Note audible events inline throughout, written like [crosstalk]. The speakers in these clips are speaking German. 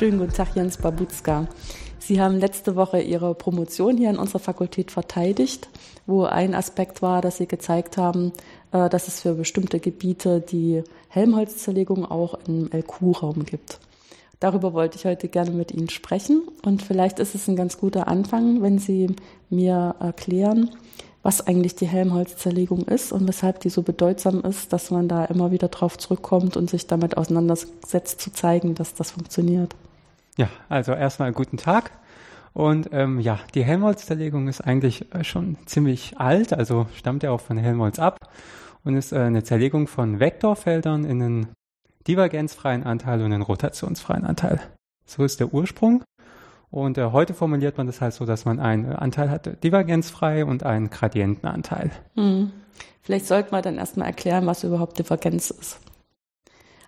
Schönen guten Tag, Jens Babutzka. Sie haben letzte Woche Ihre Promotion hier an unserer Fakultät verteidigt, wo ein Aspekt war, dass Sie gezeigt haben, äh, dass es für bestimmte Gebiete die Helmholtz-Zerlegung auch im LQ-Raum gibt. Darüber wollte ich heute gerne mit Ihnen sprechen und vielleicht ist es ein ganz guter Anfang, wenn Sie mir erklären, was eigentlich die Helmholtz-Zerlegung ist und weshalb die so bedeutsam ist, dass man da immer wieder drauf zurückkommt und sich damit auseinandersetzt, zu zeigen, dass das funktioniert. Ja, also erstmal guten Tag. Und ähm, ja, die Helmholtz-Zerlegung ist eigentlich äh, schon ziemlich alt, also stammt ja auch von Helmholtz ab und ist äh, eine Zerlegung von Vektorfeldern in einen divergenzfreien Anteil und einen rotationsfreien Anteil. So ist der Ursprung. Und äh, heute formuliert man das halt so, dass man einen Anteil hat, divergenzfrei und einen Gradientenanteil. Hm. Vielleicht sollte man dann erstmal erklären, was überhaupt Divergenz ist.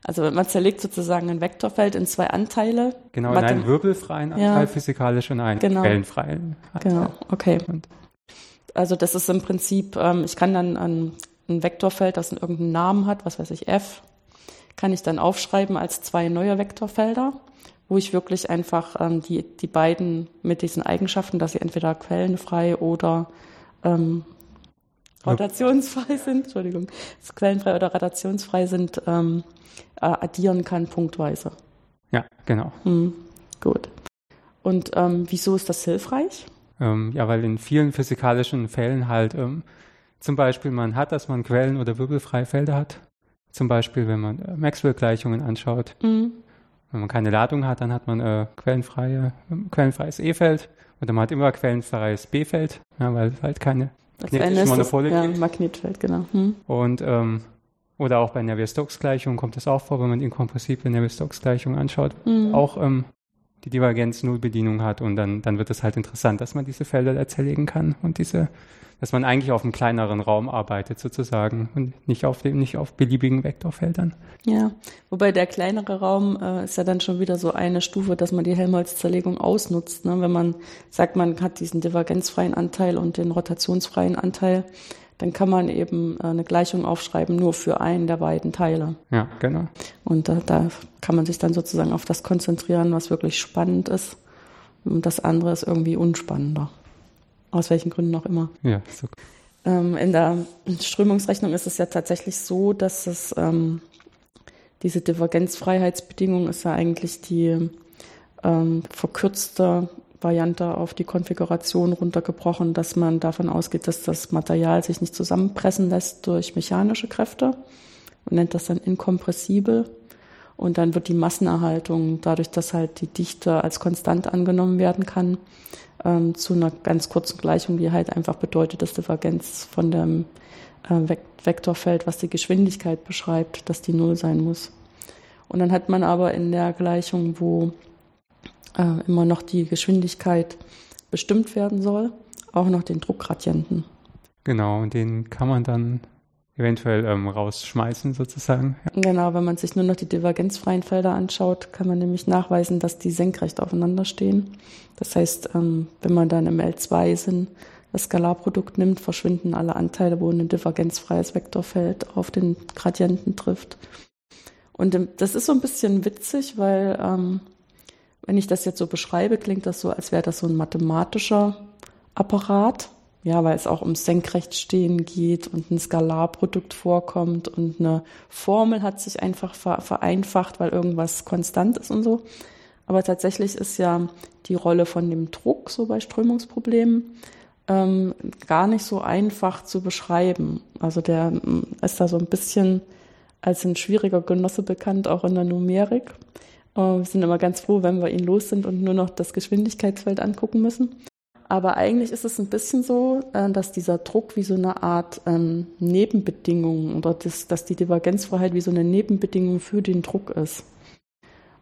Also man zerlegt sozusagen ein Vektorfeld in zwei Anteile. Genau, in einen wirbelfreien Anteil ja. physikalisch und einen genau. quellenfreien Anteil. Genau, okay. Und also das ist im Prinzip, ähm, ich kann dann ein, ein Vektorfeld, das irgendeinen Namen hat, was weiß ich, f, kann ich dann aufschreiben als zwei neue Vektorfelder wo ich wirklich einfach ähm, die, die beiden mit diesen Eigenschaften, dass sie entweder quellenfrei oder ähm, rotationsfrei sind, Entschuldigung, quellenfrei oder rotationsfrei sind, ähm, äh, addieren kann punktweise. Ja, genau. Hm, gut. Und ähm, wieso ist das hilfreich? Ähm, ja, weil in vielen physikalischen Fällen halt ähm, zum Beispiel man hat, dass man Quellen- oder wirbelfreie Felder hat. Zum Beispiel, wenn man äh, Maxwell-Gleichungen anschaut. Mhm. Wenn man keine Ladung hat, dann hat man äh, quellenfreie, quellenfreies E-Feld oder man hat immer quellenfreies B-Feld, ja, weil halt keine das, gibt. Ja, Magnetfeld, genau. Hm. Und ähm, oder auch bei Navier-Stokes-Gleichungen kommt das auch vor, wenn man inkompressible Navier-Stokes-Gleichungen anschaut. Mhm. Auch ähm, die Divergenz-Null-Bedienung hat und dann, dann wird es halt interessant, dass man diese Felder zerlegen kann und diese dass man eigentlich auf einem kleineren Raum arbeitet sozusagen und nicht auf dem, nicht auf beliebigen Vektorfeldern. Ja, wobei der kleinere Raum äh, ist ja dann schon wieder so eine Stufe, dass man die Helmholtz-Zerlegung ausnutzt. Ne? Wenn man sagt, man hat diesen divergenzfreien Anteil und den rotationsfreien Anteil, dann kann man eben äh, eine Gleichung aufschreiben nur für einen der beiden Teile. Ja, genau. Und da, da kann man sich dann sozusagen auf das konzentrieren, was wirklich spannend ist. Und das andere ist irgendwie unspannender. Aus welchen Gründen auch immer. Ja, so. Ähm, in der Strömungsrechnung ist es ja tatsächlich so, dass es ähm, diese Divergenzfreiheitsbedingung ist ja eigentlich die ähm, verkürzte Variante auf die Konfiguration runtergebrochen, dass man davon ausgeht, dass das Material sich nicht zusammenpressen lässt durch mechanische Kräfte. Man nennt das dann inkompressibel. Und dann wird die Massenerhaltung, dadurch, dass halt die Dichte als konstant angenommen werden kann, ähm, zu einer ganz kurzen Gleichung, die halt einfach bedeutet, dass Divergenz von dem äh, Vektorfeld, was die Geschwindigkeit beschreibt, dass die Null sein muss. Und dann hat man aber in der Gleichung, wo äh, immer noch die Geschwindigkeit bestimmt werden soll, auch noch den Druckgradienten. Genau, und den kann man dann eventuell ähm, rausschmeißen sozusagen. Genau, wenn man sich nur noch die divergenzfreien Felder anschaut, kann man nämlich nachweisen, dass die senkrecht aufeinander stehen. Das heißt, ähm, wenn man dann im L2 sind, das Skalarprodukt nimmt, verschwinden alle Anteile, wo ein divergenzfreies Vektorfeld auf den Gradienten trifft. Und ähm, das ist so ein bisschen witzig, weil ähm, wenn ich das jetzt so beschreibe, klingt das so, als wäre das so ein mathematischer Apparat. Ja, weil es auch um Senkrechtstehen geht und ein Skalarprodukt vorkommt und eine Formel hat sich einfach vereinfacht, weil irgendwas konstant ist und so. Aber tatsächlich ist ja die Rolle von dem Druck so bei Strömungsproblemen ähm, gar nicht so einfach zu beschreiben. Also der mm, ist da so ein bisschen als ein schwieriger Genosse bekannt, auch in der Numerik. Äh, wir sind immer ganz froh, wenn wir ihn los sind und nur noch das Geschwindigkeitsfeld angucken müssen. Aber eigentlich ist es ein bisschen so, äh, dass dieser Druck wie so eine Art ähm, Nebenbedingung oder das, dass die Divergenzfreiheit wie so eine Nebenbedingung für den Druck ist.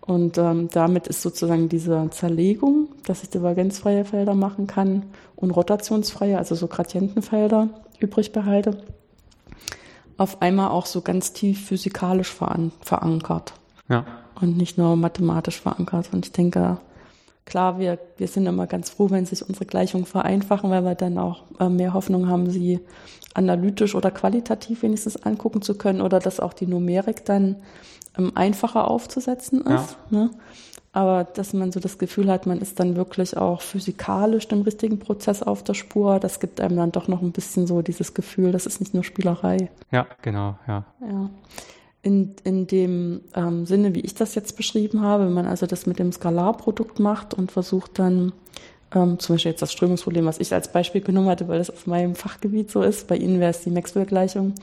Und ähm, damit ist sozusagen diese Zerlegung, dass ich divergenzfreie Felder machen kann und rotationsfreie, also so Gradientenfelder übrig behalte, auf einmal auch so ganz tief physikalisch verankert. Ja. Und nicht nur mathematisch verankert. Und ich denke, klar, wir, wir sind immer ganz froh, wenn sich unsere Gleichungen vereinfachen, weil wir dann auch äh, mehr Hoffnung haben, sie analytisch oder qualitativ wenigstens angucken zu können oder dass auch die Numerik dann ähm, einfacher aufzusetzen ist. Ja. Ne? aber dass man so das Gefühl hat, man ist dann wirklich auch physikalisch dem richtigen Prozess auf der Spur, das gibt einem dann doch noch ein bisschen so dieses Gefühl, das ist nicht nur Spielerei. Ja, genau, ja. Ja. In, in dem ähm, Sinne, wie ich das jetzt beschrieben habe, wenn man also das mit dem Skalarprodukt macht und versucht dann ähm, zum Beispiel jetzt das Strömungsproblem, was ich als Beispiel genommen hatte, weil das auf meinem Fachgebiet so ist. Bei Ihnen wäre es die Maxwell-Gleichung,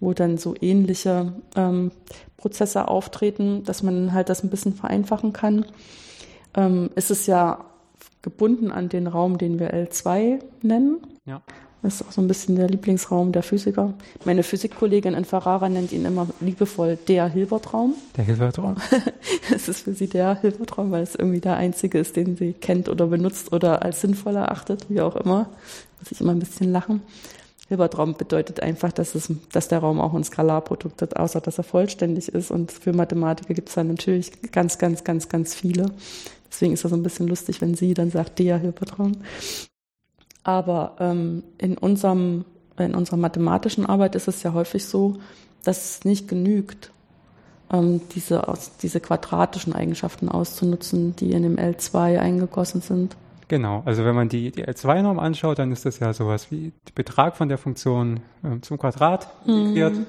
wo dann so ähnliche ähm, Prozesse auftreten, dass man halt das ein bisschen vereinfachen kann. Ähm, ist es ja gebunden an den Raum, den wir L2 nennen. Ja. Das ist auch so ein bisschen der Lieblingsraum der Physiker. Meine Physikkollegin in Ferrara nennt ihn immer liebevoll der Hilbertraum. Der Hilbertraum. [laughs] Es ist für sie der Hilbertraum, weil es irgendwie der einzige ist, den sie kennt oder benutzt oder als sinnvoll erachtet, wie auch immer. Muss ich immer ein bisschen lachen. Hilbertraum bedeutet einfach, dass, es, dass der Raum auch ein Skalarprodukt hat, außer dass er vollständig ist. Und für Mathematiker gibt es dann natürlich ganz, ganz, ganz, ganz viele. Deswegen ist das so ein bisschen lustig, wenn sie dann sagt, der Hilbertraum. Aber ähm, in, unserem, in unserer mathematischen Arbeit ist es ja häufig so, dass es nicht genügt, ähm, diese, aus, diese quadratischen Eigenschaften auszunutzen, die in dem L2 eingegossen sind. Genau, also wenn man die, die L2-Norm anschaut, dann ist das ja sowas wie der Betrag von der Funktion äh, zum Quadrat integriert mhm.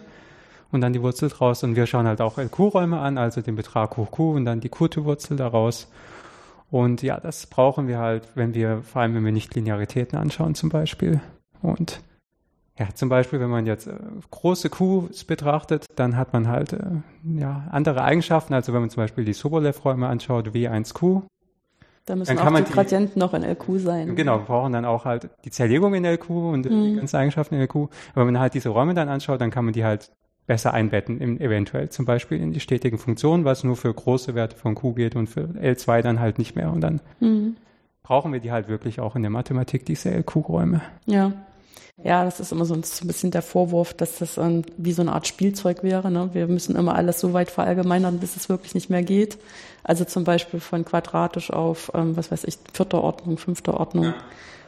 und dann die Wurzel draus. Und wir schauen halt auch LQ-Räume an, also den Betrag hoch Q und dann die Q-Wurzel daraus. Und ja, das brauchen wir halt, wenn wir, vor allem wenn wir nicht Linearitäten anschauen zum Beispiel. Und ja, zum Beispiel, wenn man jetzt äh, große Qs betrachtet, dann hat man halt äh, ja, andere Eigenschaften. Also wenn man zum Beispiel die Sobolev-Räume anschaut, W1Q. Da müssen auch die Gradienten noch in LQ sein. Genau, wir brauchen dann auch halt die Zerlegung in LQ und mhm. die ganzen Eigenschaften in LQ. Aber wenn man halt diese Räume dann anschaut, dann kann man die halt besser einbetten, in, eventuell zum Beispiel in die stetigen Funktionen, was nur für große Werte von Q geht und für L2 dann halt nicht mehr. Und dann mhm. brauchen wir die halt wirklich auch in der Mathematik, diese LQ-Räume. Ja. Ja, das ist immer so ein, so ein bisschen der Vorwurf, dass das um, wie so eine Art Spielzeug wäre. Ne? Wir müssen immer alles so weit verallgemeinern, bis es wirklich nicht mehr geht. Also zum Beispiel von quadratisch auf, ähm, was weiß ich, vierter Ordnung, fünfter Ordnung. Ja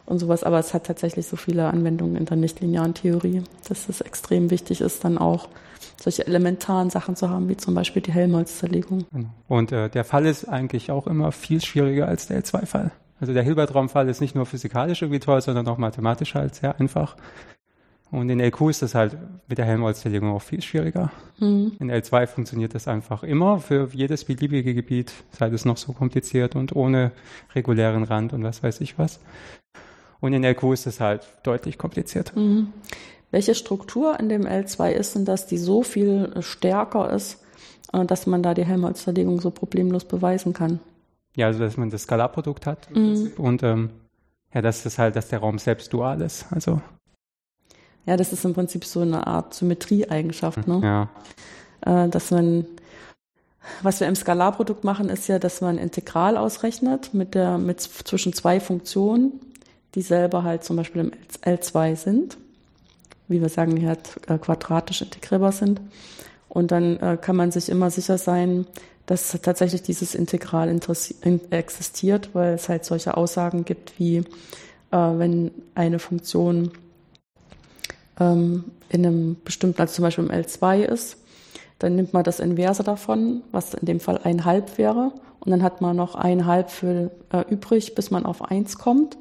und sowas. Aber es hat tatsächlich so viele Anwendungen in der nichtlinearen Theorie, dass es extrem wichtig ist, dann auch solche elementaren Sachen zu haben, wie zum Beispiel die Helmholtz-Zerlegung. Genau. Und äh, der Fall ist eigentlich auch immer viel schwieriger als der L2-Fall. Also der Hilbert-Raum-Fall ist nicht nur physikalisch irgendwie toll, sondern auch mathematisch halt sehr einfach. Und in LQ ist das halt mit der Helmholtz-Zerlegung auch viel schwieriger. Mhm. In L2 funktioniert das einfach immer für jedes beliebige Gebiet, sei es noch so kompliziert und ohne regulären Rand und was weiß ich was. Und in LQ ist es halt deutlich komplizierter. Mhm. Welche Struktur in dem L2 ist denn das, die so viel stärker ist, äh, dass man da die Helmholtz-Zerlegung so problemlos beweisen kann? Ja, also dass man das Skalarprodukt hat mhm. und ähm, ja, dass das halt, dass der Raum selbst dual ist. Also ja, das ist im Prinzip so eine Art Symmetrieeigenschaft, ne? Ja. Äh, dass man was wir im Skalarprodukt machen, ist ja, dass man Integral ausrechnet mit der, mit zwischen zwei Funktionen die selber halt zum Beispiel im L2 sind, wie wir sagen, die halt äh, quadratisch integrierbar sind. Und dann äh, kann man sich immer sicher sein, dass tatsächlich dieses Integral existiert, weil es halt solche Aussagen gibt wie, äh, wenn eine Funktion ähm, in einem bestimmten, also zum Beispiel im L2 ist, dann nimmt man das Inverse davon, was in dem Fall ein Halb wäre, und dann hat man noch ein Halb für äh, übrig, bis man auf eins kommt.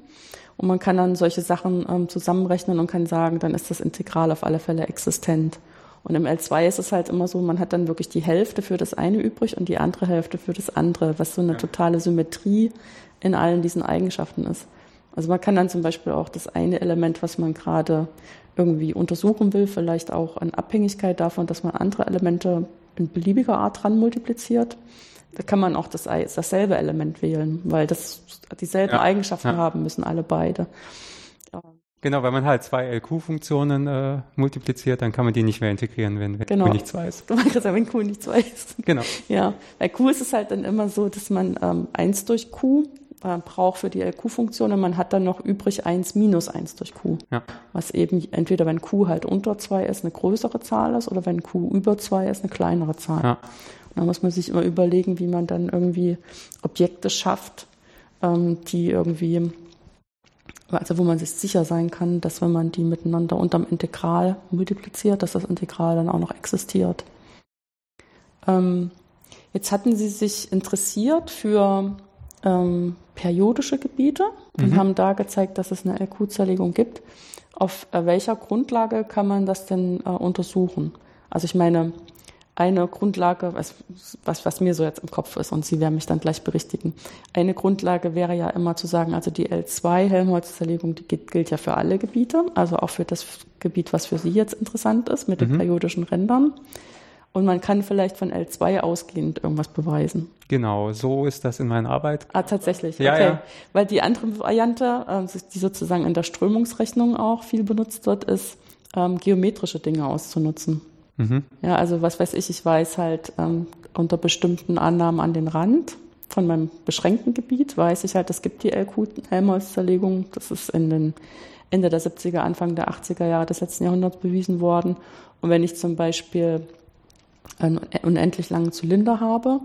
Und man kann dann solche Sachen ähm, zusammenrechnen und kann sagen, dann ist das Integral auf alle Fälle existent. Und im L2 ist es halt immer so, man hat dann wirklich die Hälfte für das eine übrig und die andere Hälfte für das andere, was so eine totale Symmetrie in allen diesen Eigenschaften ist. Also man kann dann zum Beispiel auch das eine Element, was man gerade irgendwie untersuchen will, vielleicht auch in Abhängigkeit davon, dass man andere Elemente in beliebiger Art dran multipliziert da kann man auch das, dasselbe Element wählen, weil das dieselben ja, Eigenschaften ja. haben müssen alle beide. Genau, wenn man halt zwei LQ-Funktionen äh, multipliziert, dann kann man die nicht mehr integrieren, wenn, wenn genau. Q nicht zwei ist. wenn Q nicht zwei ist. Genau. Ja, bei Q ist es halt dann immer so, dass man ähm, 1 durch Q äh, braucht für die LQ-Funktion und man hat dann noch übrig 1 minus 1 durch Q. Ja. Was eben entweder, wenn Q halt unter 2 ist, eine größere Zahl ist oder wenn Q über 2 ist, eine kleinere Zahl. Ja. Da muss man sich immer überlegen, wie man dann irgendwie Objekte schafft, ähm, die irgendwie, also wo man sich sicher sein kann, dass wenn man die miteinander unterm Integral multipliziert, dass das Integral dann auch noch existiert. Ähm, Jetzt hatten Sie sich interessiert für ähm, periodische Gebiete und Mhm. haben da gezeigt, dass es eine LQ-Zerlegung gibt. Auf äh, welcher Grundlage kann man das denn äh, untersuchen? Also ich meine, eine Grundlage, was, was, was mir so jetzt im Kopf ist, und Sie werden mich dann gleich berichtigen. Eine Grundlage wäre ja immer zu sagen, also die L2-Helmholtz-Zerlegung, die gilt, gilt ja für alle Gebiete, also auch für das Gebiet, was für Sie jetzt interessant ist, mit den periodischen Rändern. Und man kann vielleicht von L2 ausgehend irgendwas beweisen. Genau, so ist das in meiner Arbeit. Ah, tatsächlich. Ja, okay. ja. Weil die andere Variante, ähm, die sozusagen in der Strömungsrechnung auch viel benutzt wird, ist, ähm, geometrische Dinge auszunutzen. Mhm. Ja, also was weiß ich, ich weiß halt ähm, unter bestimmten Annahmen an den Rand von meinem beschränkten Gebiet, weiß ich halt, es gibt die LQ-Helmholtz-Zerlegung. Das ist in den Ende der 70er, Anfang der 80er Jahre des letzten Jahrhunderts bewiesen worden. Und wenn ich zum Beispiel einen unendlich langen Zylinder habe,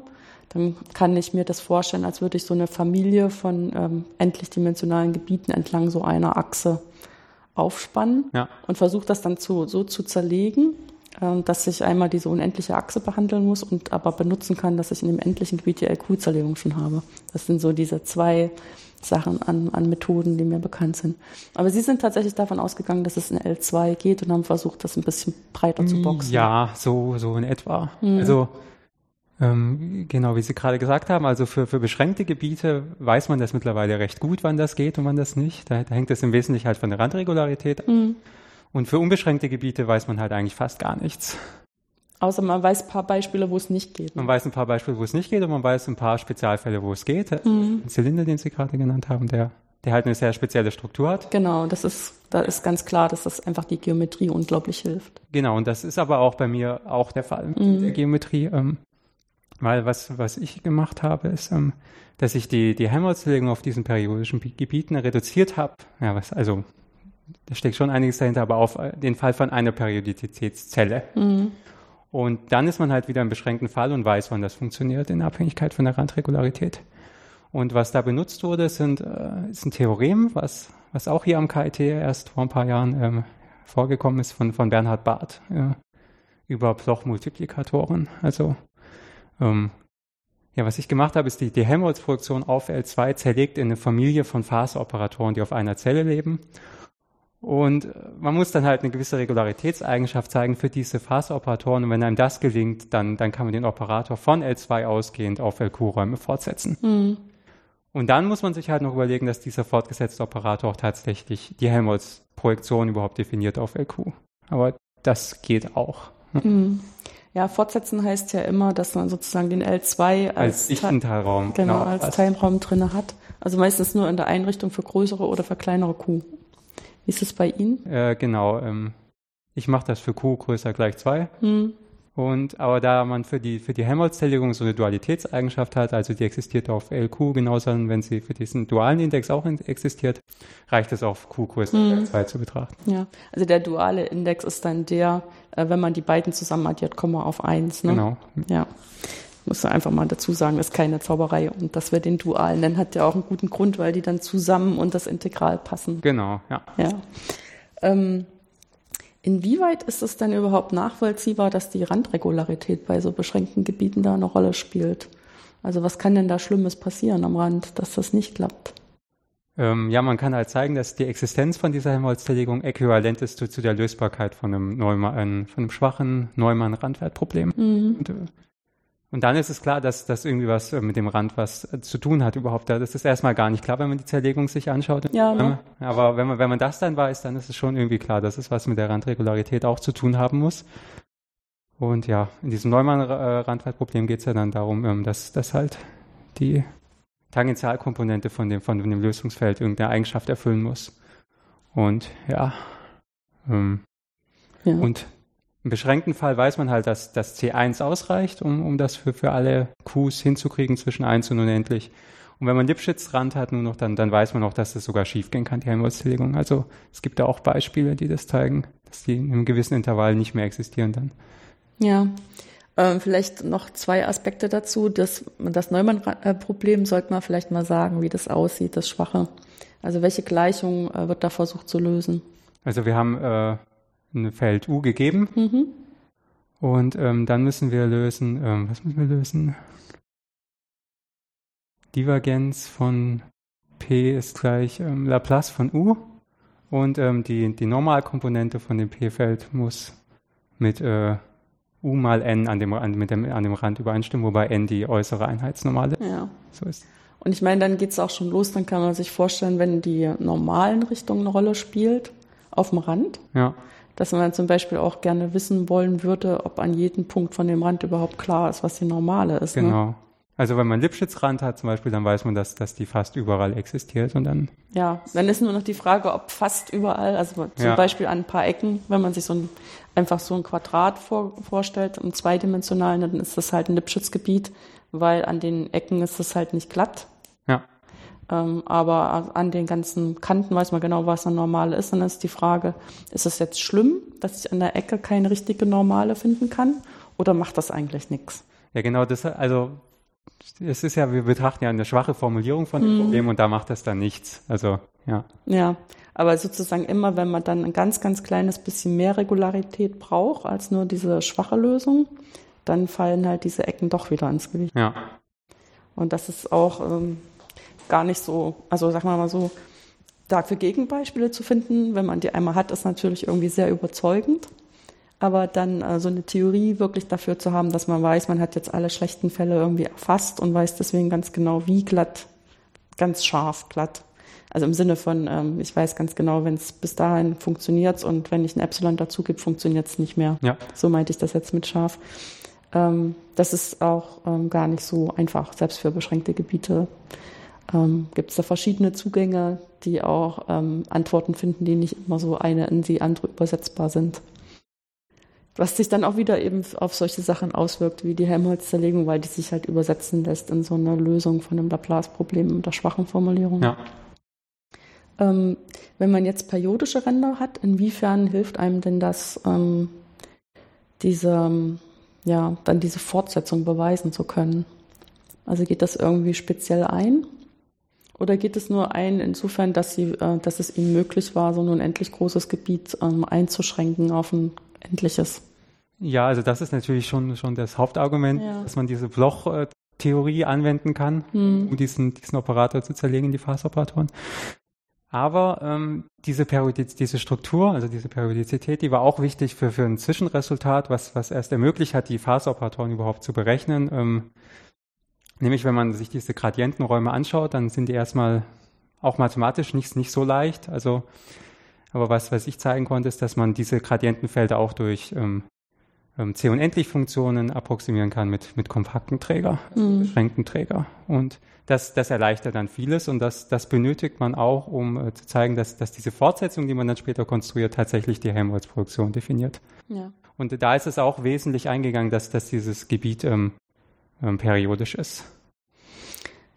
dann kann ich mir das vorstellen, als würde ich so eine Familie von ähm, endlich dimensionalen Gebieten entlang so einer Achse aufspannen Ja. und versuche das dann zu, so zu zerlegen, dass ich einmal diese unendliche Achse behandeln muss und aber benutzen kann, dass ich in dem endlichen Gebiet die LQ-Zerlegung schon habe. Das sind so diese zwei Sachen an, an Methoden, die mir bekannt sind. Aber Sie sind tatsächlich davon ausgegangen, dass es in L2 geht und haben versucht, das ein bisschen breiter zu boxen. Ja, so, so in etwa. Also, ähm, genau, wie Sie gerade gesagt haben, also für, für beschränkte Gebiete weiß man das mittlerweile recht gut, wann das geht und wann das nicht. Da, da hängt es im Wesentlichen halt von der Randregularität ab. Und für unbeschränkte Gebiete weiß man halt eigentlich fast gar nichts. Außer man weiß ein paar Beispiele, wo es nicht geht. Man weiß ein paar Beispiele, wo es nicht geht und man weiß ein paar Spezialfälle, wo es geht. Mhm. Der Zylinder, den Sie gerade genannt haben, der, der halt eine sehr spezielle Struktur hat. Genau, das ist, da ist ganz klar, dass das einfach die Geometrie unglaublich hilft. Genau, und das ist aber auch bei mir auch der Fall mit der Geometrie. Ähm, weil was, was ich gemacht habe, ist, ähm, dass ich die, die Helmholtz-Zerlegung auf diesen periodischen Bi- Gebieten reduziert habe. Ja, was, also, da steckt schon einiges dahinter, aber auf äh, den Fall von einer Periodizitätszelle. Und dann ist man halt wieder im beschränkten Fall und weiß, wann das funktioniert, in Abhängigkeit von der Randregularität. Und was da benutzt wurde, sind, äh, ist ein Theorem, was, was auch hier am KIT erst vor ein paar Jahren ähm, vorgekommen ist, von, von Bernhard Barth äh, über Bloch-Multiplikatoren. Also, ähm, ja, was ich gemacht habe, ist die, die Helmholtz-Projektion auf L2 zerlegt in eine Familie von Phaseoperatoren, die auf einer Zelle leben. Und äh, man muss dann halt eine gewisse Regularitätseigenschaft zeigen für diese Phaseoperatoren. Und wenn einem das gelingt, dann, dann kann man den Operator von L2 ausgehend auf LQ-Räume fortsetzen. Und dann muss man sich halt noch überlegen, dass dieser fortgesetzte Operator auch tatsächlich die Helmholtz-Projektion überhaupt definiert auf LQ. Aber das geht auch. Ja, fortsetzen heißt ja immer, dass man sozusagen den L2 Als als, Teil- Dichtenteilraum. genau, als Teilraum drinne hat. Also meistens nur in der Einrichtung für größere oder für kleinere Q. Wie ist es bei Ihnen? Äh, genau. Ähm, ich mache das für Q größer gleich 2. Hm. Und aber da man für die für die Helmholtz-Zerlegung so eine Dualitätseigenschaft hat, also die existiert auf LQ genauso, wenn sie für diesen dualen Index auch existiert, reicht es auf Q größer gleich 2 zu betrachten. Ja, also der duale Index ist dann der, äh, wenn man die beiden zusammen addiert, wir auf eins. Ne? Genau. Ja. Muss man einfach mal dazu sagen, ist keine Zauberei. Und dass wir den dualen nennen, hat ja auch einen guten Grund, weil die dann zusammen und das Integral passen. Genau, ja. Ja. Ähm, inwieweit ist es denn überhaupt nachvollziehbar, dass die Randregularität bei so beschränkten Gebieten da eine Rolle spielt? Also was kann denn da Schlimmes passieren am Rand, dass das nicht klappt? Ähm, ja, man kann halt zeigen, dass die Existenz von dieser Helmholtz-Zerlegung äquivalent ist zu, zu der Lösbarkeit von einem, Neumann, von einem schwachen Neumann-Randwertproblem. Und, äh, und dann ist es klar, dass das irgendwie was äh, mit dem Rand was äh, zu tun hat überhaupt. Das ist erstmal gar nicht klar, wenn man die Zerlegung sich anschaut. Ja, ne? Aber wenn man, wenn man das dann weiß, dann ist es schon irgendwie klar, dass es was mit der Randregularität auch zu tun haben muss. Und ja, in diesem Neumann-Randwertproblem geht es ja dann darum, ähm, dass, dass halt die Tangentialkomponente von dem, von dem Lösungsfeld irgendeine Eigenschaft erfüllen muss. Und ja, ähm, Ja. und im beschränkten Fall weiß man halt, dass das C1 ausreicht, um, um das für, für alle Qs hinzukriegen zwischen 1 und unendlich. Und wenn man Lipschitz-Rand hat nur noch, dann, dann weiß man auch, dass das sogar schiefgehen kann, die Helmholtz-Zerlegung. Also es gibt da auch Beispiele, die das zeigen, dass die in einem gewissen Intervall nicht mehr existieren dann. Ja, ähm, vielleicht noch zwei Aspekte dazu. Das, das Neumann-Problem sollte man vielleicht mal sagen, wie das aussieht, das Schwache. Also welche Gleichung äh, wird da versucht zu lösen? Also wir haben äh, ein Feld U gegeben Und ähm, dann müssen wir lösen, ähm, was müssen wir lösen? Divergenz von P ist gleich ähm, Laplace von U und ähm, die, die Normalkomponente von dem P-Feld muss mit äh, U mal N an dem, an, mit dem, an dem Rand übereinstimmen, wobei N die äußere Einheitsnormale ja. so ist. Und ich meine, dann geht es auch schon los, dann kann man sich vorstellen, wenn die normalen Richtungen eine Rolle spielt, auf dem Rand, ja. Dass man zum Beispiel auch gerne wissen wollen würde, ob an jedem Punkt von dem Rand überhaupt klar ist, was die normale ist. Ne? Genau. Ne? Also wenn man Lipschitz-Rand hat zum Beispiel, dann weiß man, dass, dass die fast überall existiert und dann. Ja, dann ist nur noch die Frage, ob fast überall, also zum ja. Beispiel an ein paar Ecken, wenn man sich so ein, einfach so ein Quadrat vor, vorstellt, im zweidimensionalen, dann ist das halt ein Lipschitz-Gebiet, weil an den Ecken ist es halt nicht glatt. Ähm, aber an den ganzen Kanten weiß man genau, was ein Normale ist. Und dann ist die Frage, ist es jetzt schlimm, dass ich an der Ecke keine richtige Normale finden kann? Oder macht das eigentlich nichts? Ja, genau, das, also es ist ja, wir betrachten ja eine schwache Formulierung von dem mhm. Problem und da macht das dann nichts. Also, ja. Ja, aber sozusagen immer, wenn man dann ein ganz, ganz kleines bisschen mehr Regularität braucht als nur diese schwache Lösung, dann fallen halt diese Ecken doch wieder ins Gewicht. Ja. Und das ist auch ähm, gar nicht so, also sagen wir mal so, dafür Gegenbeispiele zu finden, wenn man die einmal hat, ist natürlich irgendwie sehr überzeugend. Aber dann äh, so eine Theorie wirklich dafür zu haben, dass man weiß, man hat jetzt alle schlechten Fälle irgendwie erfasst und weiß deswegen ganz genau, wie glatt, ganz scharf glatt. Also im Sinne von, ähm, ich weiß ganz genau, wenn es bis dahin funktioniert und wenn ich ein Epsilon dazu gebe, funktioniert es nicht mehr. Ja. So meinte ich das jetzt mit scharf. Ähm, das ist auch ähm, gar nicht so einfach, selbst für beschränkte Gebiete. Ähm, Gibt es da verschiedene Zugänge, die auch ähm, Antworten finden, die nicht immer so eine in die andere übersetzbar sind was sich dann auch wieder eben auf solche Sachen auswirkt, wie die Helmholtz-Zerlegung, weil die sich halt übersetzen lässt in so eine Lösung von einem Laplace-Problem mit der schwachen Formulierung. Ja. Ähm, wenn man jetzt periodische Ränder hat, inwiefern hilft einem denn das, ähm, diese, ja, dann diese Fortsetzung beweisen zu können? Also geht das irgendwie speziell ein? Oder geht es nur ein insofern, dass, sie, äh, dass es ihnen möglich war, so ein unendlich großes Gebiet ähm, einzuschränken auf ein endliches? Ja, also das ist natürlich schon, schon das Hauptargument, ja. dass man diese Bloch-Theorie anwenden kann, hm. um diesen, diesen Operator zu zerlegen, die Phaseoperatoren. Aber ähm, diese, Periodiz diese Struktur, also diese Periodizität, die war auch wichtig für, für ein Zwischenresultat, was, was erst ermöglicht hat, die Phaseoperatoren überhaupt zu berechnen. Ähm, nämlich, wenn man sich diese Gradientenräume anschaut, dann sind die erstmal auch mathematisch nicht, nicht so leicht. Also, aber was, was ich zeigen konnte, ist, dass man diese Gradientenfelder auch durch ähm, ähm, C- unendlich-Funktionen approximieren kann mit, mit kompakten Träger, mhm. beschränkten Träger. Und das, das erleichtert dann vieles und das, das benötigt man auch, um äh, zu zeigen, dass, dass diese Fortsetzung, die man dann später konstruiert, tatsächlich die Helmholtz-Produktion definiert. Ja. Und da ist es auch wesentlich eingegangen, dass, dass dieses Gebiet ähm, ähm, periodisch ist.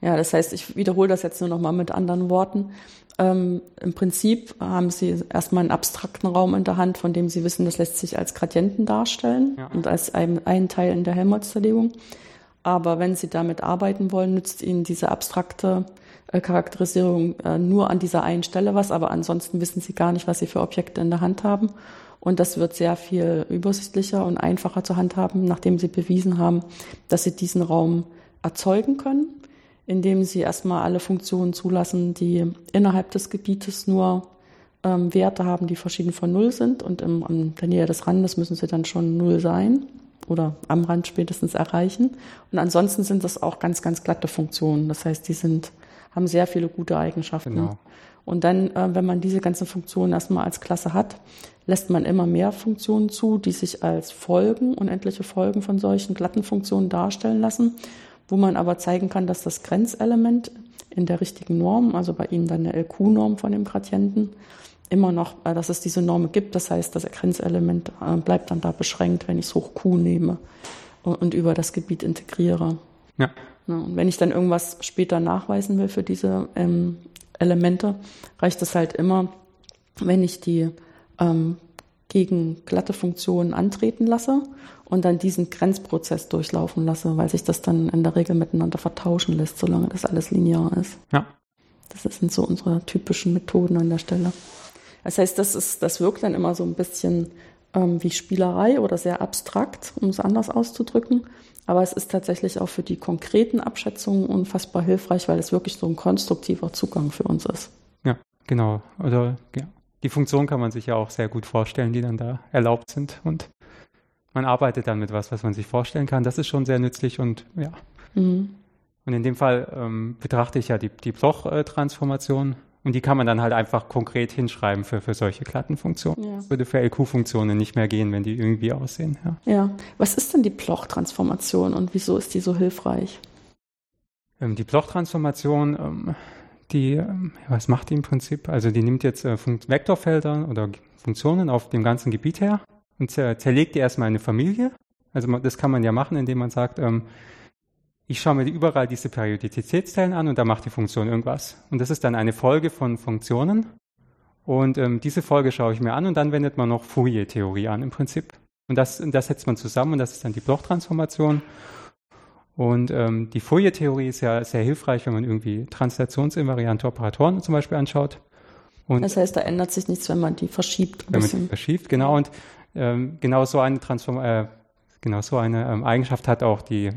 Ja, das heißt, ich wiederhole das jetzt nur noch mal mit anderen Worten. Ähm, Im Prinzip haben Sie erstmal einen abstrakten Raum in der Hand, von dem Sie wissen, das lässt sich als Gradienten darstellen ja. und als ein, ein Teil in der Helmholtz-Zerlegung. Aber wenn Sie damit arbeiten wollen, nützt Ihnen diese abstrakte äh, Charakterisierung äh, nur an dieser einen Stelle was, aber ansonsten wissen Sie gar nicht, was Sie für Objekte in der Hand haben. Und das wird sehr viel übersichtlicher und einfacher zu handhaben, nachdem Sie bewiesen haben, dass Sie diesen Raum erzeugen können indem sie erstmal alle Funktionen zulassen, die innerhalb des Gebietes nur ähm, Werte haben, die verschieden von Null sind. Und im, in der Nähe des Randes müssen sie dann schon Null sein oder am Rand spätestens erreichen. Und ansonsten sind das auch ganz, ganz glatte Funktionen. Das heißt, die sind, haben sehr viele gute Eigenschaften. Genau. Und dann, äh, wenn man diese ganzen Funktionen erstmal als Klasse hat, lässt man immer mehr Funktionen zu, die sich als Folgen, unendliche Folgen von solchen glatten Funktionen darstellen lassen wo man aber zeigen kann, dass das Grenzelement in der richtigen Norm, also bei Ihnen dann eine LQ-Norm von dem Gradienten, immer noch, äh, dass es diese Norm gibt. Das heißt, das Grenzelement äh, bleibt dann da beschränkt, wenn ich es hoch Q nehme und über das Gebiet integriere. Ja. Und wenn ich dann irgendwas später nachweisen will für diese ähm, Elemente, reicht es halt immer, wenn ich die ähm, gegen glatte Funktionen antreten lasse und dann diesen Grenzprozess durchlaufen lasse, weil sich das dann in der Regel miteinander vertauschen lässt, solange das alles linear ist. Ja. Das sind so unsere typischen Methoden an der Stelle. Das heißt, das ist, das wirkt dann immer so ein bisschen ähm, wie Spielerei oder sehr abstrakt, um es anders auszudrücken. Aber es ist tatsächlich auch für die konkreten Abschätzungen unfassbar hilfreich, weil es wirklich so ein konstruktiver Zugang für uns ist. Ja, genau. Oder ja. die Funktion kann man sich ja auch sehr gut vorstellen, die dann da erlaubt sind. Und man arbeitet dann mit was, was man sich vorstellen kann. Das ist schon sehr nützlich und ja. Mhm. Und in dem Fall ähm, betrachte ich ja die, die Bloch-Transformation und die kann man dann halt einfach konkret hinschreiben für, für solche Klattenfunktionen. Ja. Das würde für LQ-Funktionen nicht mehr gehen, wenn die irgendwie aussehen. Ja. ja. Was ist denn die Bloch-Transformation und wieso ist die so hilfreich? Ähm, die Bloch-Transformation, ähm, die, ähm, was macht die im Prinzip? Also die nimmt jetzt äh, Vektorfelder oder Funktionen auf dem ganzen Gebiet her und zer zerlegt die erstmal in eine Familie. Also das kann man ja machen, indem man sagt, ich schaue mir überall diese Periodizitätsteilen an und da macht die Funktion irgendwas. Und das ist dann eine Folge von Funktionen. Und ähm, diese Folge schaue ich mir an und dann wendet man noch Fourier-Theorie an im Prinzip. Und das, das setzt man zusammen und das ist dann die Bloch-Transformation. Und ähm, die Fourier-Theorie ist ja sehr hilfreich, wenn man irgendwie translationsinvariante Operatoren zum Beispiel anschaut. Und das heißt, da ändert sich nichts, wenn man die verschiebt. Wenn man die verschiebt, genau. Und ähm, genau so eine Transform äh, genau so eine ähm, Eigenschaft hat auch die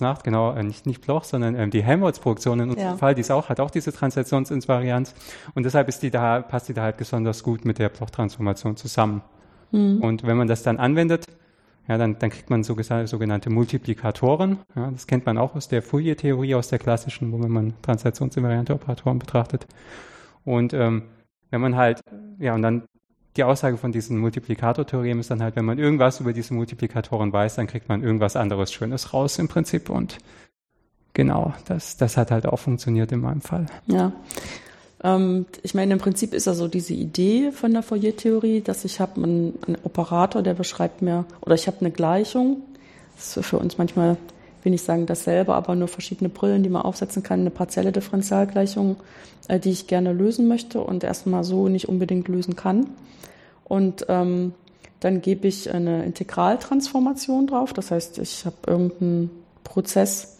ähm, nach, genau, äh, nicht, nicht Bloch, sondern ähm, die Helmholtz-Produktion in unserem ja. Fall, die ist auch, hat auch diese Translationsinvarianz und deshalb ist die da, passt die da halt besonders gut mit der Bloch-Transformation zusammen. Mhm. Und wenn man das dann anwendet, ja, dann, dann kriegt man so, sogenannte Multiplikatoren. Ja, das kennt man auch aus der Fourier-Theorie, aus der klassischen, wo man translationsinvariante Operatoren betrachtet. Und ähm, wenn man halt, ja, und dann die Aussage von diesem Multiplikatortheorem ist dann halt, wenn man irgendwas über diese Multiplikatoren weiß, dann kriegt man irgendwas anderes Schönes raus im Prinzip. Und genau, das, das hat halt auch funktioniert in meinem Fall. Ja. Ähm, ich meine, im Prinzip ist ja so diese Idee von der Fourier-Theorie, dass ich habe einen, einen Operator, der beschreibt mir, oder ich habe eine Gleichung. Das ist für uns manchmal, will ich sagen, dasselbe, aber nur verschiedene Brillen, die man aufsetzen kann, eine partielle Differentialgleichung, äh, die ich gerne lösen möchte und erstmal so nicht unbedingt lösen kann. Und ähm, dann gebe ich eine Integraltransformation drauf. Das heißt, ich habe irgendeinen Prozess,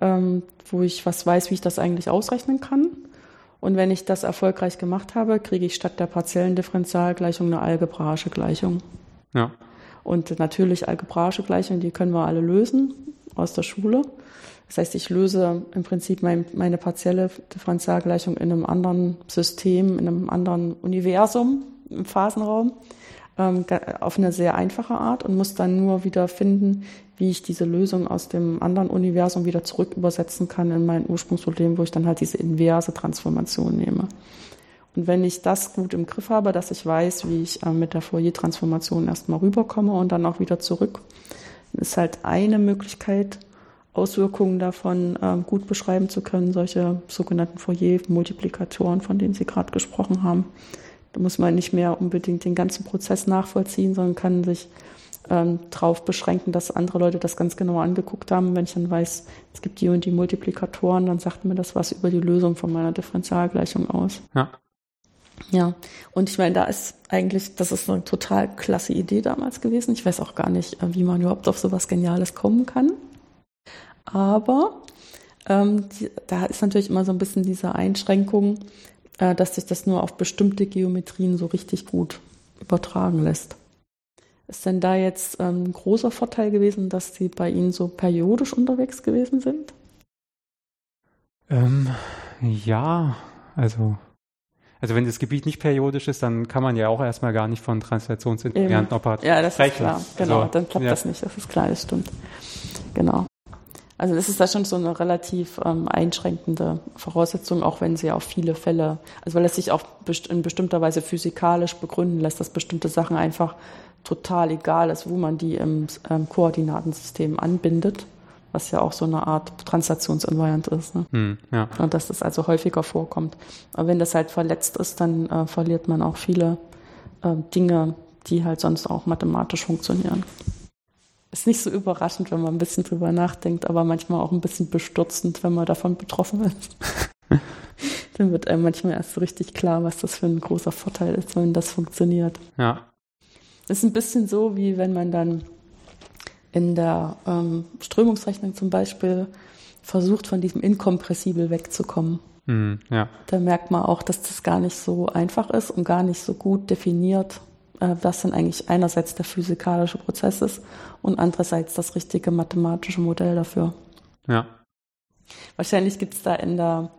ähm, wo ich was weiß, wie ich das eigentlich ausrechnen kann. Und wenn ich das erfolgreich gemacht habe, kriege ich statt der partiellen Differentialgleichung eine algebraische Gleichung. Ja. Und natürlich algebraische Gleichungen, die können wir alle lösen aus der Schule. Das heißt, ich löse im Prinzip mein, meine partielle Differentialgleichung in einem anderen System, in einem anderen Universum, im Phasenraum ähm, auf eine sehr einfache Art und muss dann nur wieder finden, wie ich diese Lösung aus dem anderen Universum wieder zurück übersetzen kann in mein Ursprungsproblem, wo ich dann halt diese inverse Transformation nehme. Und wenn ich das gut im Griff habe, dass ich weiß, wie ich äh, mit der Fourier-Transformation erstmal rüberkomme und dann auch wieder zurück, ist halt eine Möglichkeit, Auswirkungen davon äh, gut beschreiben zu können, solche sogenannten Fourier-Multiplikatoren, von denen Sie gerade gesprochen haben. Da muss man nicht mehr unbedingt den ganzen Prozess nachvollziehen, sondern kann sich ähm, darauf beschränken, dass andere Leute das ganz genau angeguckt haben. Wenn ich dann weiß, es gibt die und die Multiplikatoren, dann sagt mir das was über die Lösung von meiner Differentialgleichung aus. Ja. Ja, und ich meine, da ist eigentlich, das ist eine total klasse Idee damals gewesen. Ich weiß auch gar nicht, äh, wie man überhaupt auf sowas Geniales kommen kann. Aber ähm, die, da ist natürlich immer so ein bisschen diese Einschränkung, äh, dass sich das nur auf bestimmte Geometrien so richtig gut übertragen lässt. Ist denn da jetzt ähm, ein großer Vorteil gewesen, dass Sie bei Ihnen so periodisch unterwegs gewesen sind? Ähm, ja, also also wenn das Gebiet nicht periodisch ist, dann kann man ja auch erstmal gar nicht von Translationsinvarianten operaten. Ja, das ist klar. Genau, also, dann klappt ja. das nicht. Das ist klar, das stimmt. Genau. Also das ist da schon so eine relativ ähm, einschränkende Voraussetzung, auch wenn sie auf viele Fälle, also weil es sich auch in bestimmter Weise physikalisch begründen lässt, dass bestimmte Sachen einfach total egal ist, wo man die im ähm, Koordinatensystem anbindet, was ja auch so eine Art Translationsinvariant ist. Ne? Hm, ja. Und dass das also häufiger vorkommt. Aber wenn das halt verletzt ist, dann äh, verliert man auch viele äh, Dinge, die halt sonst auch mathematisch funktionieren. Ist nicht so überraschend, wenn man ein bisschen drüber nachdenkt, aber manchmal auch ein bisschen bestürzend, wenn man davon betroffen ist. [laughs] Dann wird einem manchmal erst so richtig klar, was das für ein großer Vorteil ist, wenn das funktioniert. Ja. ist ein bisschen so, wie wenn man dann in der ähm, Strömungsrechnung zum Beispiel versucht, von diesem Inkompressibel wegzukommen. Mm, ja. Da merkt man auch, dass das gar nicht so einfach ist und gar nicht so gut definiert äh, was dann eigentlich einerseits der physikalische Prozess ist und andererseits das richtige mathematische Modell dafür. Ja. Wahrscheinlich gibt es da in der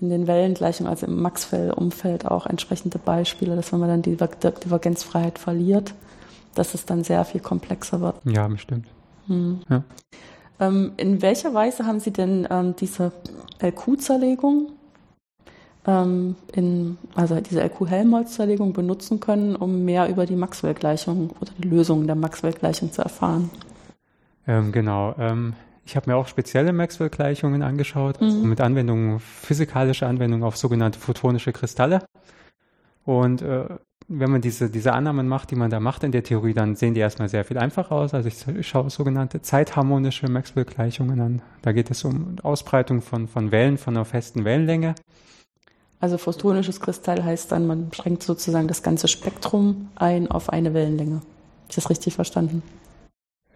in den Wellengleichungen, also im Maxwell-Umfeld auch entsprechende Beispiele, dass wenn man dann die Divergenzfreiheit verliert, dass es dann sehr viel komplexer wird. Ja, bestimmt. Hm. Ja. Ähm, in welcher Weise haben Sie denn ähm, diese LQ-Zerlegung, ähm, in, also diese LQ-Helmholtz-Zerlegung benutzen können, um mehr über die Maxwell-Gleichung oder die Lösungen der Maxwell-Gleichung zu erfahren? Ähm, genau. Ähm, ich habe mir auch spezielle Maxwell-Gleichungen angeschaut, also mhm. mit Anwendungen, physikalische Anwendungen auf sogenannte photonische Kristalle. Und äh, wenn man diese, diese Annahmen macht, die man da macht in der Theorie, dann sehen die erstmal sehr viel einfacher aus. Also ich schaue sogenannte zeitharmonische Maxwell-Gleichungen an. Da geht es um Ausbreitung von, von Wellen von einer festen Wellenlänge. Also photonisches Kristall heißt dann, man schränkt sozusagen das ganze Spektrum ein auf eine Wellenlänge. Ist das richtig verstanden?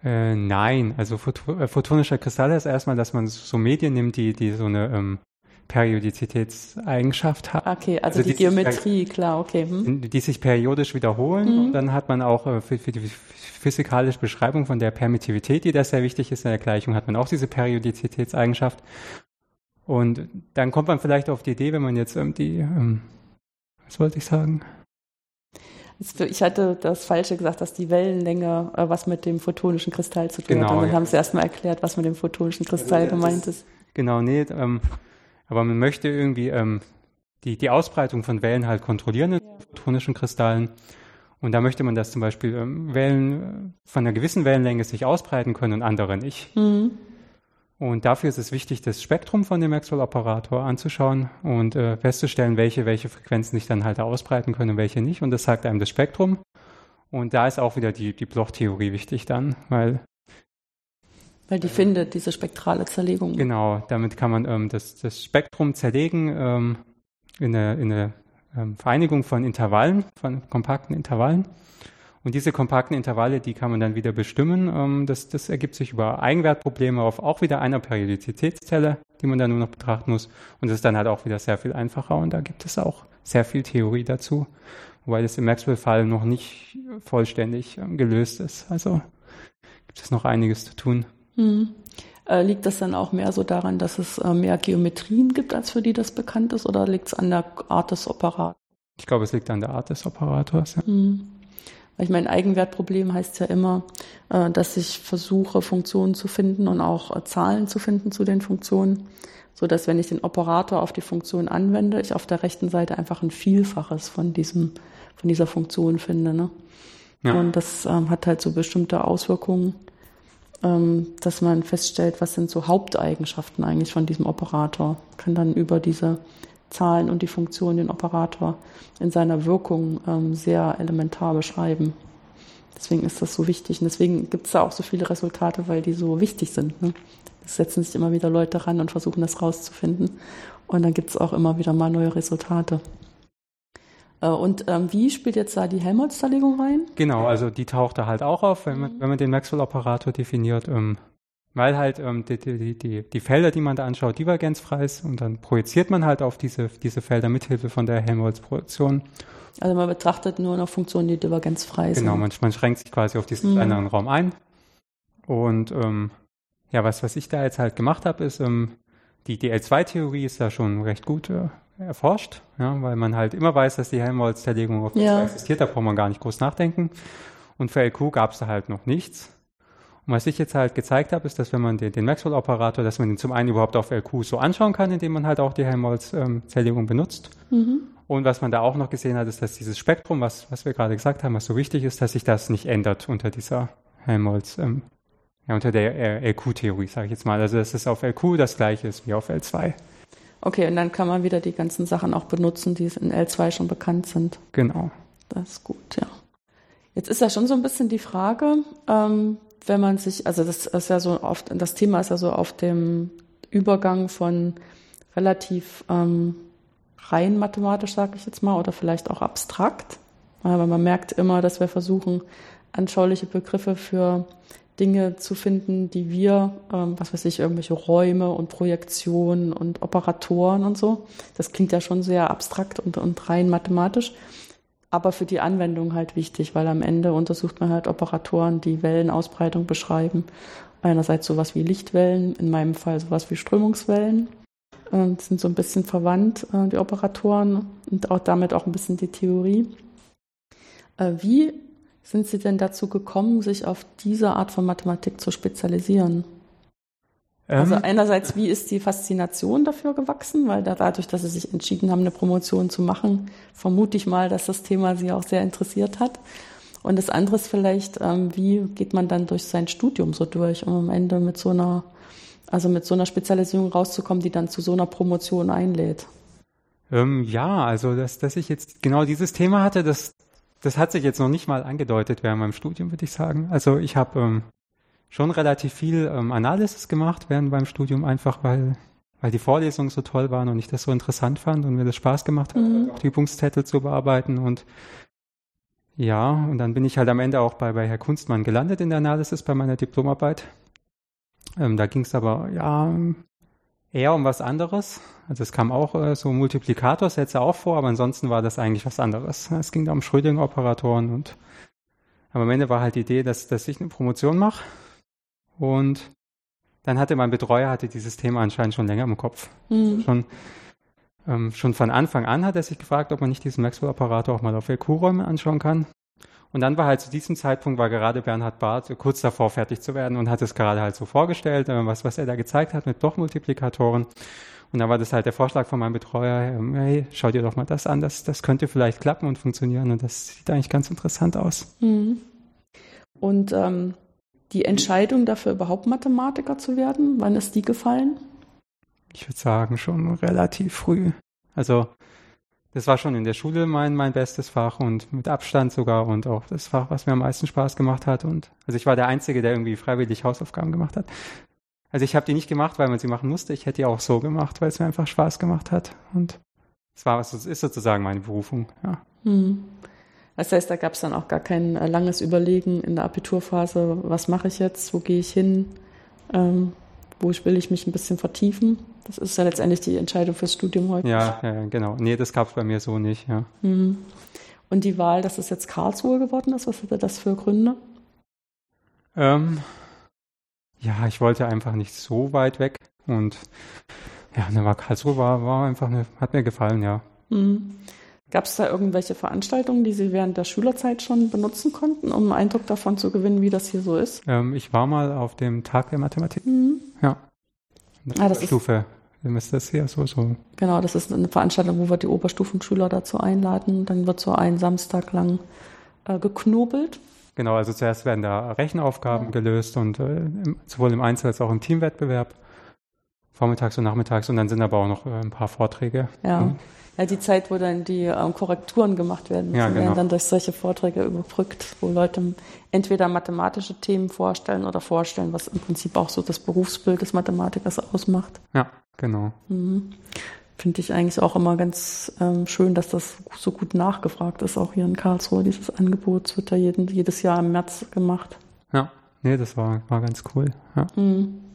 Äh, nein, also äh, photonischer Kristall ist erstmal, dass man so Medien nimmt, die, die so eine ähm, Periodizitätseigenschaft haben. Okay, also, also die, die, Geometrie, klar, okay. Hm. Die sich periodisch wiederholen. Mhm. Und dann hat man auch äh, für, für, die physikalische Beschreibung von der Permittivität, die da sehr wichtig ist in der Gleichung, hat man auch diese Periodizitätseigenschaft. Und dann kommt man vielleicht auf die Idee, wenn man jetzt ähm, die, ähm, was wollte ich sagen? Ich hatte das Falsche gesagt, dass die Wellenlänge äh, was mit dem photonischen Kristall zu tun genau, hat. Und dann ja. haben sie erstmal erklärt, was mit dem photonischen Kristall also, gemeint ist. Genau, nee, ähm, aber man möchte irgendwie ähm, die, die Ausbreitung von Wellen halt kontrollieren in photonischen Kristallen. Und da möchte man, dass zum Beispiel ähm, Wellen äh, von einer gewissen Wellenlänge sich ausbreiten können und andere nicht. Mhm. Und dafür ist es wichtig, das Spektrum von dem Maxwell-Operator anzuschauen und äh, festzustellen, welche, welche Frequenzen sich dann halt ausbreiten können und welche nicht. Und das sagt einem das Spektrum. Und da ist auch wieder die, die Bloch-Theorie wichtig dann, weil weil die findet diese spektrale Zerlegung. Genau, damit kann man ähm, das, das Spektrum zerlegen ähm, in eine, in eine ähm, Vereinigung von Intervallen, von kompakten Intervallen. Und diese kompakten Intervalle, die kann man dann wieder bestimmen. Ähm, das, das ergibt sich über Eigenwertprobleme auf auch wieder einer Periodizitätszelle, die man dann nur noch betrachten muss. Und das ist dann halt auch wieder sehr viel einfacher. Und da gibt es auch sehr viel Theorie dazu, wobei das im Maxwell-Fall noch nicht vollständig ähm, gelöst ist. Also gibt es noch einiges zu tun. Hm. Äh, liegt das dann auch mehr so daran, dass es äh, mehr Geometrien gibt, als für die das bekannt ist, oder liegt es an der Art des Operators? Ich glaube, es liegt an der Art des Operators. Ja. Hm. Ich meine, Eigenwertproblem heißt ja immer, äh, dass ich versuche, Funktionen zu finden und auch äh, Zahlen zu finden zu den Funktionen, so dass wenn ich den Operator auf die Funktion anwende, ich auf der rechten Seite einfach ein Vielfaches von diesem, von dieser Funktion finde. Ne? Ja. Und das ähm, hat halt so bestimmte Auswirkungen, dass man feststellt, was sind so Haupteigenschaften eigentlich von diesem Operator. Kann dann über diese Zahlen und die Funktion den Operator in seiner Wirkung ähm, sehr elementar beschreiben. Deswegen ist das so wichtig. Und deswegen gibt es da auch so viele Resultate, weil die so wichtig sind. Ne? Es setzen sich immer wieder Leute ran und versuchen das rauszufinden. Und dann gibt es auch immer wieder mal neue Resultate. Äh, und ähm, wie spielt jetzt da die Helmholtz-Zerlegung rein? Genau, also die taucht da halt auch auf, wenn man, mhm. wenn man den Maxwell-Operator definiert. Ähm, weil halt ähm, die, die, die, die Felder, die man da anschaut, divergenzfrei ist und dann projiziert man halt auf diese, diese Felder mithilfe von der Helmholtz-Projektion. Also man betrachtet nur noch Funktionen, die divergenzfrei sind. Genau, man, man schränkt sich quasi auf diesen mhm. kleineren Raum ein. Und ähm, ja, was, was ich da jetzt halt gemacht habe, ist, ähm, die, die L2-Theorie ist da schon recht gut äh, erforscht, ja, weil man halt immer weiß, dass die Helmholtz-Zerlegung auf ja. existiert, da braucht man gar nicht groß nachdenken. Und für LQ gab es da halt noch nichts. Und was ich jetzt halt gezeigt habe, ist, dass wenn man den, den Maxwell-Operator, dass man den zum einen überhaupt auf LQ so anschauen kann, indem man halt auch die Helmholtz-Zerlegung benutzt. Mhm. Und was man da auch noch gesehen hat, ist, dass dieses Spektrum, was, was wir gerade gesagt haben, was so wichtig ist, dass sich das nicht ändert unter dieser Helmholtz, ähm, ja, unter der äh, LQ-Theorie, sage ich jetzt mal. Also dass es auf LQ das gleiche ist wie auf L2. Okay, und dann kann man wieder die ganzen Sachen auch benutzen, die in L2 schon bekannt sind. Genau. Das ist gut, ja. Jetzt ist ja schon so ein bisschen die Frage, ähm, wenn man sich, also das ist ja so oft, das Thema ist ja so auf dem Übergang von relativ ähm, rein mathematisch, sage ich jetzt mal, oder vielleicht auch abstrakt. Aber man merkt immer, dass wir versuchen, anschauliche Begriffe für Dinge zu finden, die wir, ähm, was weiß ich, irgendwelche Räume und Projektionen und Operatoren und so. Das klingt ja schon sehr abstrakt und, und rein mathematisch. aber für die Anwendung halt wichtig, weil am Ende untersucht man halt Operatoren, die Wellenausbreitung beschreiben. Einerseits sowas wie Lichtwellen, in meinem Fall sowas wie Strömungswellen. Und sind so ein bisschen verwandt, äh, die Operatoren, und auch damit auch ein bisschen die Theorie. Äh, wie sind Sie denn dazu gekommen, sich auf diese Art von Mathematik zu spezialisieren? Also ähm. einerseits, wie ist die Faszination dafür gewachsen? Weil da, dadurch, dass Sie sich entschieden haben, eine Promotion zu machen, vermute ich mal, dass das Thema Sie auch sehr interessiert hat. Und das andere ist vielleicht, ähm, wie geht man dann durch sein Studium so durch, um am Ende mit so einer, also mit so einer Spezialisierung rauszukommen, die dann zu so einer Promotion einlädt? Ähm, ja, also dass, dass ich jetzt genau dieses Thema hatte, das, das hat sich jetzt noch nicht mal angedeutet während meinem Studium, würde ich sagen. Also ich habe ähm, schon relativ viel ähm, Analysis gemacht während beim Studium, einfach weil, weil die Vorlesungen so toll waren und ich das so interessant fand und mir das Spaß gemacht hat, mhm. die Übungszettel zu bearbeiten und ja, und dann bin ich halt am Ende auch bei, bei Herr Kunstmann gelandet in der Analysis bei meiner Diplomarbeit. Ähm, da ging es aber ja eher um was anderes. Also es kam auch äh, so Multiplikatorsätze auch vor, aber ansonsten war das eigentlich was anderes. Es ging da um Schrödinger-Operatoren und aber am Ende war halt die Idee, dass, dass ich eine Promotion mache und dann hatte mein Betreuer hatte dieses Thema anscheinend schon länger im Kopf. Mhm. Schon, ähm, schon von Anfang an hat er sich gefragt, ob man nicht diesen Maxwell-Operator auch mal auf LQ-Räumen anschauen kann. Und dann war halt zu diesem Zeitpunkt, war gerade Bernhard Barth kurz davor fertig zu werden und hat es gerade halt so vorgestellt, äh, was, was er da gezeigt hat mit Blochmultiplikatoren. Und dann war das halt der Vorschlag von meinem Betreuer, ähm, hey, schau dir doch mal das an, das, das könnte vielleicht klappen und funktionieren und das sieht eigentlich ganz interessant aus. Mhm. Und ähm, die Entscheidung dafür, überhaupt Mathematiker zu werden, wann ist die gefallen? Ich würde sagen, schon relativ früh. Also, das war schon in der Schule mein, mein bestes Fach und mit Abstand sogar und auch das Fach, was mir am meisten Spaß gemacht hat. Und also ich war der Einzige, der irgendwie freiwillig Hausaufgaben gemacht hat. Also ich habe die nicht gemacht, weil man sie machen musste. Ich hätte die auch so gemacht, weil es mir einfach Spaß gemacht hat. Und es war, es ist sozusagen meine Berufung, ja. Hm. Das heißt, da gab es dann auch gar kein äh, langes Überlegen in der Abiturphase, was mache ich jetzt, wo gehe ich hin, ähm, wo will ich mich ein bisschen vertiefen. Das ist ja letztendlich die Entscheidung fürs Studium heute. Ja, ja genau. Nee, das gab es bei mir so nicht, ja. Mhm. Und die Wahl, dass es jetzt Karlsruhe geworden ist, was hatte das für Gründe? Ähm, ja, ich wollte einfach nicht so weit weg und ja, dann war Karlsruhe war, war einfach eine, hat mir gefallen, ja. Mhm. Gab es da irgendwelche Veranstaltungen, die Sie während der Schülerzeit schon benutzen konnten, um einen Eindruck davon zu gewinnen, wie das hier so ist? Ähm, ich war mal auf dem Tag der Mathematik. Mhm. Ja. Ah, das Stufe. Ist das hier so, so? Genau, das ist eine Veranstaltung, wo wir die Oberstufenschüler dazu einladen. Dann wird so ein Samstag lang äh, geknobelt. Genau, also zuerst werden da Rechenaufgaben ja. gelöst und äh, sowohl im Einzel- als auch im Teamwettbewerb. Vormittags und nachmittags und dann sind aber auch noch äh, ein paar Vorträge. Ja. Mhm ja, die Zeit, wo dann die ähm, Korrekturen gemacht werden, ja, genau. werden dann durch solche Vorträge überbrückt, wo Leute entweder mathematische Themen vorstellen oder vorstellen, was im Prinzip auch so das Berufsbild des Mathematikers ausmacht. Ja, genau. Mhm. Finde ich eigentlich auch immer ganz ähm, schön, dass das so gut nachgefragt ist, auch hier in Karlsruhe. Dieses Angebot wird ja jeden, jedes Jahr im März gemacht. Ja, nee, das war, war ganz cool. Ja. Mhm.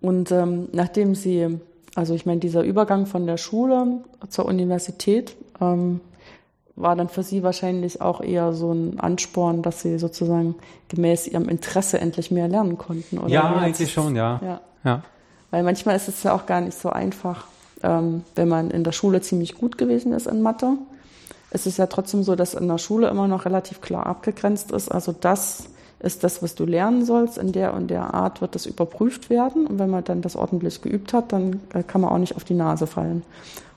Und ähm, nachdem Sie also ich meine, dieser Übergang von der Schule zur Universität ähm, war dann für Sie wahrscheinlich auch eher so ein Ansporn, dass Sie sozusagen gemäß Ihrem Interesse endlich mehr lernen konnten, oder? Ja, eigentlich schon, ja. ja. ja. Weil manchmal ist es ja auch gar nicht so einfach, ähm, wenn man in der Schule ziemlich gut gewesen ist in Mathe. Es ist ja trotzdem so, dass in der Schule immer noch relativ klar abgegrenzt ist. Also das ist das, was du lernen sollst. In der und der Art wird das überprüft werden. Und wenn man dann das ordentlich geübt hat, dann äh, kann man auch nicht auf die Nase fallen.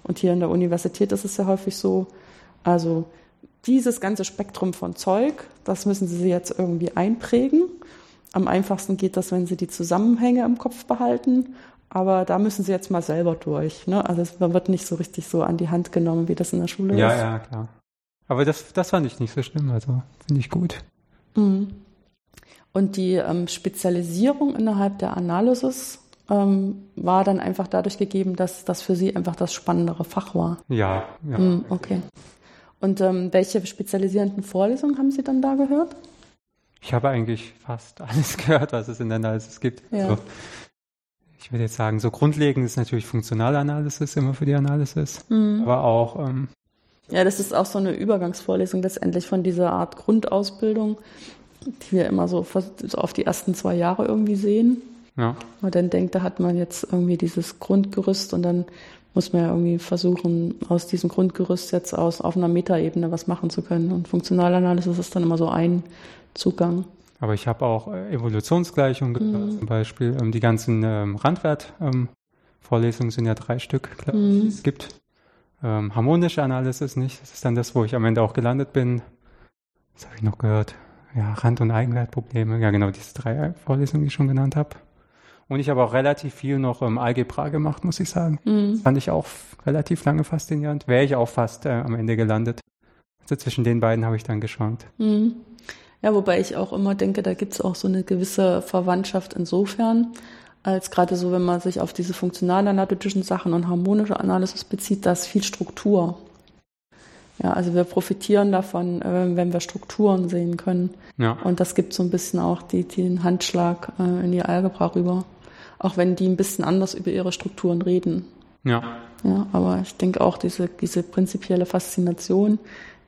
Und hier in der Universität ist es ja häufig so, also dieses ganze Spektrum von Zeug, das müssen Sie jetzt irgendwie einprägen. Am einfachsten geht das, wenn Sie die Zusammenhänge im Kopf behalten. Aber da müssen Sie jetzt mal selber durch. Ne? Also man wird nicht so richtig so an die Hand genommen, wie das in der Schule ja, ist. Ja, ja, klar. Aber das, das fand ich nicht so schlimm. Also finde ich gut. Mhm. Und die ähm, Spezialisierung innerhalb der Analysis ähm, war dann einfach dadurch gegeben, dass das für Sie einfach das spannendere Fach war. Ja, ja. Mm, okay. Und ähm, welche spezialisierenden Vorlesungen haben Sie dann da gehört? Ich habe eigentlich fast [laughs] alles gehört, was es in der Analysis gibt. Ja. Also, ich würde jetzt sagen, so grundlegend ist natürlich Funktionalanalysis immer für die Analysis, mhm. aber auch ähm, Ja, das ist auch so eine Übergangsvorlesung letztendlich von dieser Art Grundausbildung, die wir immer so auf die ersten zwei Jahre irgendwie sehen. Ja. Man dann denkt, da hat man jetzt irgendwie dieses Grundgerüst und dann muss man ja irgendwie versuchen, aus diesem Grundgerüst jetzt aus auf einer Metaebene was machen zu können. Und Funktionalanalysis ist dann immer so ein Zugang. Aber ich habe auch äh, Evolutionsgleichungen mhm. zum Beispiel. Ähm, die ganzen ähm, Randwert-Vorlesungen ähm, sind ja drei Stück, glaube ich, mhm. es gibt. Harmonische Analysis nicht. Das ist dann das, wo ich am Ende auch gelandet bin. Was habe ich noch gehört? Ja, Rand- und Eigenwertprobleme. Ja, genau, diese drei Vorlesungen, die ich schon genannt habe. Und ich habe auch relativ viel noch im Algebra gemacht, muss ich sagen. Mhm. Fand ich auch relativ lange faszinierend. Wäre ich auch fast äh, am Ende gelandet. Also zwischen den beiden habe ich dann geschwankt. Mhm. Ja, wobei ich auch immer denke, da gibt es auch so eine gewisse Verwandtschaft insofern, als gerade so, wenn man sich auf diese funktional-analytischen Sachen und harmonische Analysis bezieht, da ist viel Struktur. Ja, also wir profitieren davon, äh, wenn wir Strukturen sehen können. Ja. Und das gibt so ein bisschen auch die, den Handschlag äh, in die Algebra rüber. Auch wenn die ein bisschen anders über ihre Strukturen reden. Ja. Ja, aber ich denke auch diese, diese prinzipielle Faszination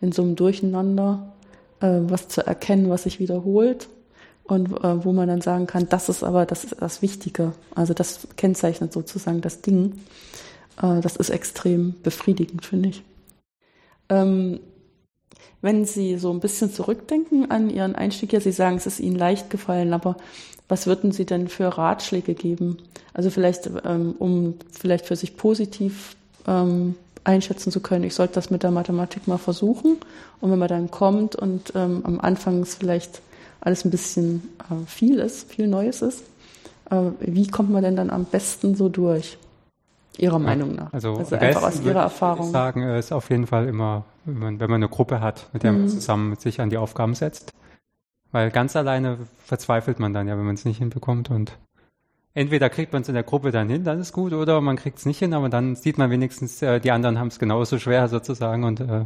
in so einem Durcheinander, äh, was zu erkennen, was sich wiederholt und äh, wo man dann sagen kann, das ist aber das, ist das Wichtige. Also das kennzeichnet sozusagen das Ding. Äh, das ist extrem befriedigend, finde ich. Ähm, wenn Sie so ein bisschen zurückdenken an Ihren Einstieg, ja, Sie sagen, es ist Ihnen leicht gefallen, aber was würden Sie denn für Ratschläge geben? Also vielleicht, ähm, um vielleicht für sich positiv ähm, einschätzen zu können, ich sollte das mit der Mathematik mal versuchen. Und wenn man dann kommt und ähm, am Anfang es vielleicht alles ein bisschen äh, viel ist, viel Neues ist, äh, wie kommt man denn dann am besten so durch? Ihrer Meinung nach. Also, also einfach aus Ihrer Erfahrung. Ich sagen, ist auf jeden Fall immer, wenn man, wenn man eine Gruppe hat, mit der mhm. man zusammen sich an die Aufgaben setzt. Weil ganz alleine verzweifelt man dann ja, wenn man es nicht hinbekommt. Und entweder kriegt man es in der Gruppe dann hin, dann ist gut, oder man kriegt es nicht hin, aber dann sieht man wenigstens, äh, die anderen haben es genauso schwer sozusagen und äh,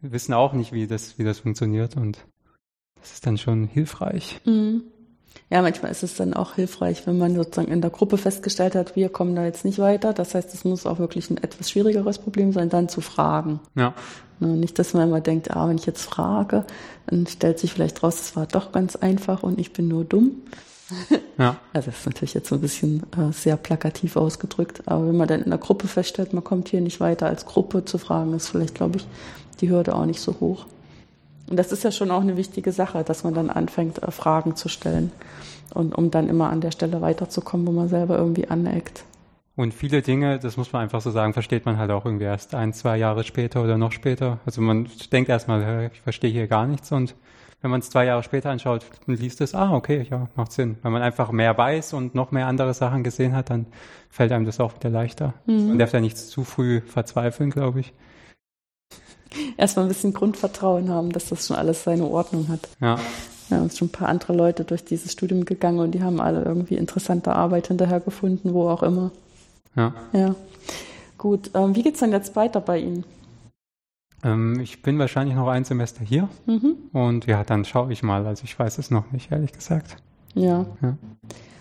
wissen auch nicht, wie das, wie das funktioniert. Und das ist dann schon hilfreich. Mhm. Ja, manchmal ist es dann auch hilfreich, wenn man sozusagen in der Gruppe festgestellt hat, wir kommen da jetzt nicht weiter. Das heißt, es muss auch wirklich ein etwas schwierigeres Problem sein, dann zu fragen. Ja. Ne, nicht, dass man immer denkt, ah, wenn ich jetzt frage, dann stellt sich vielleicht raus, es war doch ganz einfach und ich bin nur dumm. Ja. [laughs] Also das ist natürlich jetzt so ein bisschen äh, sehr plakativ ausgedrückt, aber wenn man dann in der Gruppe feststellt, man kommt hier nicht weiter als Gruppe zu fragen, ist vielleicht, glaube ich, die Hürde auch nicht so hoch. Und das ist ja schon auch eine wichtige Sache, dass man dann anfängt, äh, Fragen zu stellen. Und um dann immer an der Stelle weiterzukommen, wo man selber irgendwie aneckt. Und viele Dinge, das muss man einfach so sagen, versteht man halt auch irgendwie erst ein, zwei Jahre später oder noch später. Also man denkt erstmal, ich verstehe hier gar nichts und wenn man es zwei Jahre später anschaut und liest es, ah, okay, ja, macht Sinn. Wenn man einfach mehr weiß und noch mehr andere Sachen gesehen hat, dann fällt einem das auch wieder leichter. Mhm. Man darf ja nicht zu früh verzweifeln, glaube ich erstmal ein bisschen Grundvertrauen haben, dass das schon alles seine Ordnung hat. Ja. Ja, uns schon ein paar andere Leute durch dieses Studium gegangen und die haben alle irgendwie interessante Arbeit hinterher gefunden, wo auch immer. Ja. Ja. Gut. Ähm, wie geht's denn jetzt weiter bei Ihnen? Ähm, ich bin wahrscheinlich noch ein Semester hier mhm. und ja, dann schaue ich mal. Also ich weiß es noch nicht, ehrlich gesagt. Ja. ja.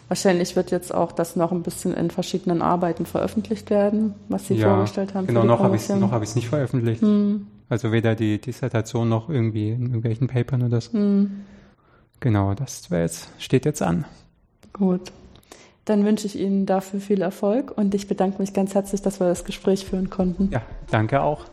Wahrscheinlich wird jetzt auch das noch ein bisschen in verschiedenen Arbeiten veröffentlicht werden, was Sie ja, vorgestellt haben. Genau, noch habe ich es nicht veröffentlicht. Hm. Also weder die Dissertation noch irgendwie in irgendwelchen Papern oder so. Hm. Genau, das jetzt, steht jetzt an. Gut. Dann wünsche ich Ihnen dafür viel Erfolg und ich bedanke mich ganz herzlich, dass wir das Gespräch führen konnten. Ja, danke auch.